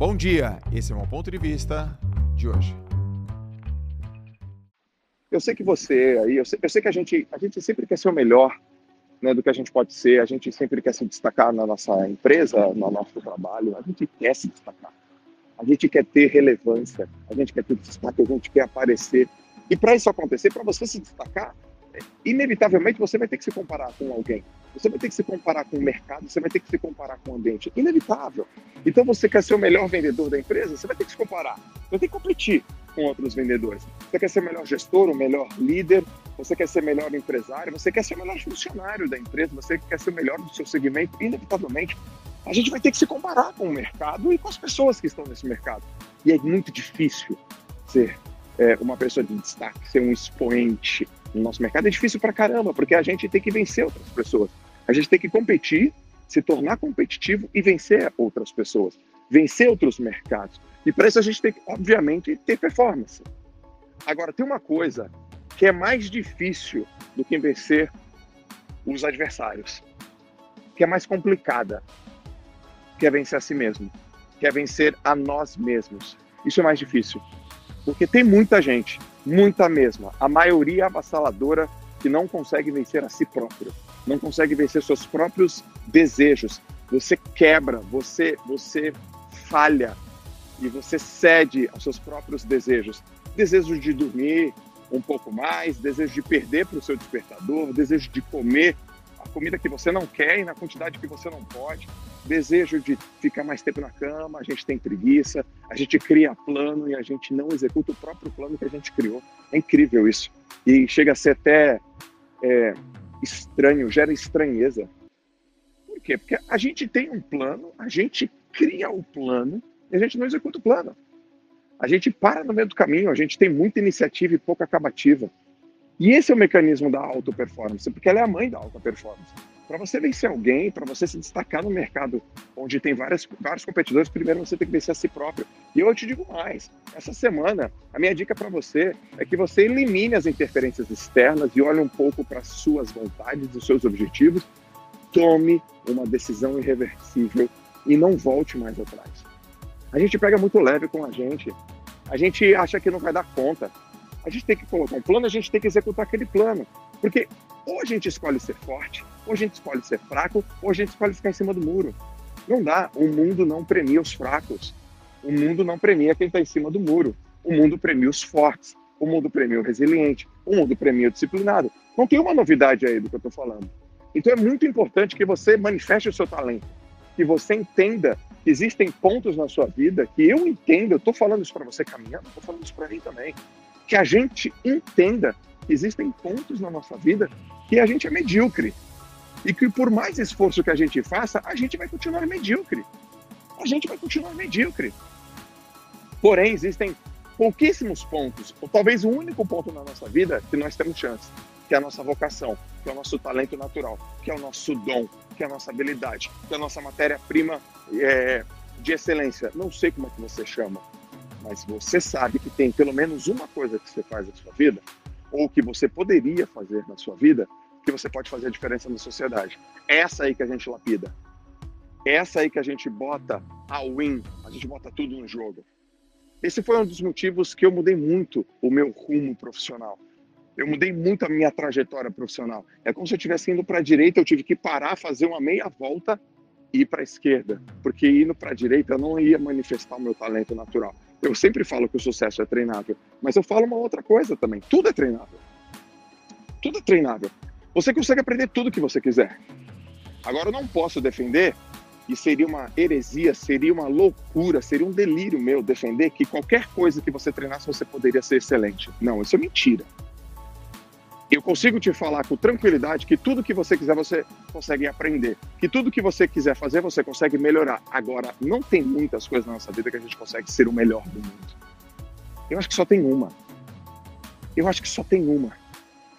Bom dia, esse é o meu ponto de vista de hoje. Eu sei que você aí, eu sei, eu sei que a gente, a gente sempre quer ser o melhor né, do que a gente pode ser, a gente sempre quer se destacar na nossa empresa, no nosso trabalho, a gente quer se destacar. A gente quer ter relevância, a gente quer ter destaque, a gente quer aparecer. E para isso acontecer, para você se destacar, inevitavelmente você vai ter que se comparar com alguém. Você vai ter que se comparar com o mercado, você vai ter que se comparar com o ambiente. Inevitável. Então você quer ser o melhor vendedor da empresa, você vai ter que se comparar. Você ter que competir com outros vendedores. Você quer ser o melhor gestor, o melhor líder, você quer ser o melhor empresário, você quer ser o melhor funcionário da empresa, você quer ser o melhor do seu segmento, inevitavelmente. A gente vai ter que se comparar com o mercado e com as pessoas que estão nesse mercado. E é muito difícil ser é, uma pessoa de destaque, ser um expoente no nosso mercado. É difícil pra caramba, porque a gente tem que vencer outras pessoas. A gente tem que competir, se tornar competitivo e vencer outras pessoas, vencer outros mercados. E para isso a gente tem que, obviamente, ter performance. Agora, tem uma coisa que é mais difícil do que vencer os adversários, que é mais complicada, que é vencer a si mesmo, que é vencer a nós mesmos. Isso é mais difícil, porque tem muita gente, muita mesma, a maioria avassaladora que não consegue vencer a si próprio, não consegue vencer seus próprios desejos. Você quebra, você você falha e você cede aos seus próprios desejos. Desejo de dormir um pouco mais, desejo de perder para o seu despertador, desejo de comer a comida que você não quer e na quantidade que você não pode, desejo de ficar mais tempo na cama, a gente tem preguiça, a gente cria plano e a gente não executa o próprio plano que a gente criou. É incrível isso. E chega a ser até é, estranho, gera estranheza. Por quê? Porque a gente tem um plano, a gente cria o plano e a gente não executa o plano. A gente para no meio do caminho, a gente tem muita iniciativa e pouca acabativa. E esse é o mecanismo da alta performance, porque ela é a mãe da alta performance. Para você vencer alguém, para você se destacar no mercado onde tem várias, vários competidores, primeiro você tem que vencer a si próprio. E eu te digo mais: essa semana, a minha dica para você é que você elimine as interferências externas e olhe um pouco para suas vontades e seus objetivos. Tome uma decisão irreversível e não volte mais atrás. A gente pega muito leve com a gente. A gente acha que não vai dar conta. A gente tem que colocar um plano, a gente tem que executar aquele plano. Porque ou a gente escolhe ser forte, ou a gente escolhe ser fraco, ou a gente escolhe ficar em cima do muro. Não dá. O mundo não premia os fracos. O mundo não premia quem está em cima do muro. O mundo premia os fortes. O mundo premia o resiliente. O mundo premia o disciplinado. Não tem uma novidade aí do que eu estou falando. Então é muito importante que você manifeste o seu talento, que você entenda existem pontos na sua vida que eu entendo, eu estou falando isso para você caminhando, estou falando isso para mim também, que a gente entenda que existem pontos na nossa vida que a gente é medíocre e que por mais esforço que a gente faça, a gente vai continuar medíocre. A gente vai continuar medíocre. Porém, existem pouquíssimos pontos, ou talvez o único ponto na nossa vida que nós temos chance, que é a nossa vocação, que é o nosso talento natural, que é o nosso dom, que é a nossa habilidade, que é a nossa matéria-prima é, de excelência. Não sei como é que você chama, mas você sabe que tem pelo menos uma coisa que você faz na sua vida, ou que você poderia fazer na sua vida, que você pode fazer a diferença na sociedade. Essa aí que a gente lapida. Essa aí que a gente bota a win, a gente bota tudo no jogo. Esse foi um dos motivos que eu mudei muito o meu rumo profissional. Eu mudei muito a minha trajetória profissional. É como se eu estivesse indo para a direita, eu tive que parar, fazer uma meia volta e ir para a esquerda, porque indo para a direita eu não ia manifestar o meu talento natural. Eu sempre falo que o sucesso é treinável, mas eu falo uma outra coisa também: tudo é treinável. Tudo é treinável. Você consegue aprender tudo que você quiser. Agora, eu não posso defender, e seria uma heresia, seria uma loucura, seria um delírio meu defender que qualquer coisa que você treinasse você poderia ser excelente. Não, isso é mentira. Eu consigo te falar com tranquilidade que tudo que você quiser você consegue aprender, que tudo que você quiser fazer você consegue melhorar. Agora, não tem muitas coisas na nossa vida que a gente consegue ser o melhor do mundo. Eu acho que só tem uma. Eu acho que só tem uma.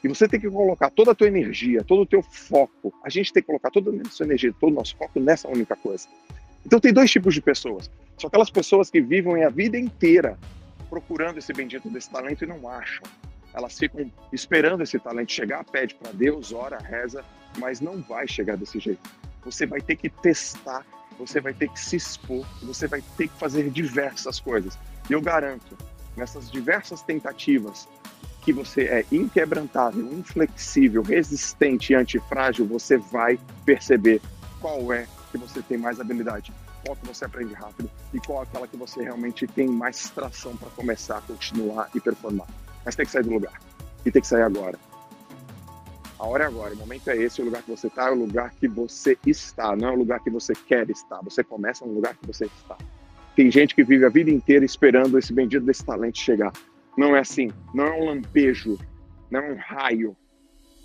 E você tem que colocar toda a tua energia, todo o teu foco. A gente tem que colocar toda a nossa energia, todo o nosso foco nessa única coisa. Então tem dois tipos de pessoas. São aquelas pessoas que vivem a vida inteira procurando esse bendito desse talento e não acham elas ficam esperando esse talento chegar, pede para Deus, ora, reza, mas não vai chegar desse jeito. Você vai ter que testar você vai ter que se expor, você vai ter que fazer diversas coisas. E eu garanto, nessas diversas tentativas, que você é inquebrantável, inflexível, resistente e antifrágil, você vai perceber qual é que você tem mais habilidade, qual que você aprende rápido e qual é aquela que você realmente tem mais tração para começar, continuar e performar. Mas tem que sair do lugar. E tem que sair agora. A hora é agora, o momento é esse, o lugar que você está é o lugar que você está, não é o lugar que você quer estar. Você começa no lugar que você está. Tem gente que vive a vida inteira esperando esse bendito desse talento chegar. Não é assim, não é um lampejo, não é um raio,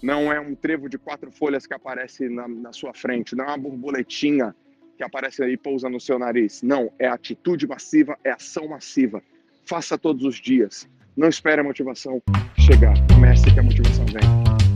não é um trevo de quatro folhas que aparece na, na sua frente, não é uma borboletinha que aparece aí e pousa no seu nariz. Não, é atitude massiva, é ação massiva. Faça todos os dias. Não espere a motivação chegar. Comece que a motivação vem.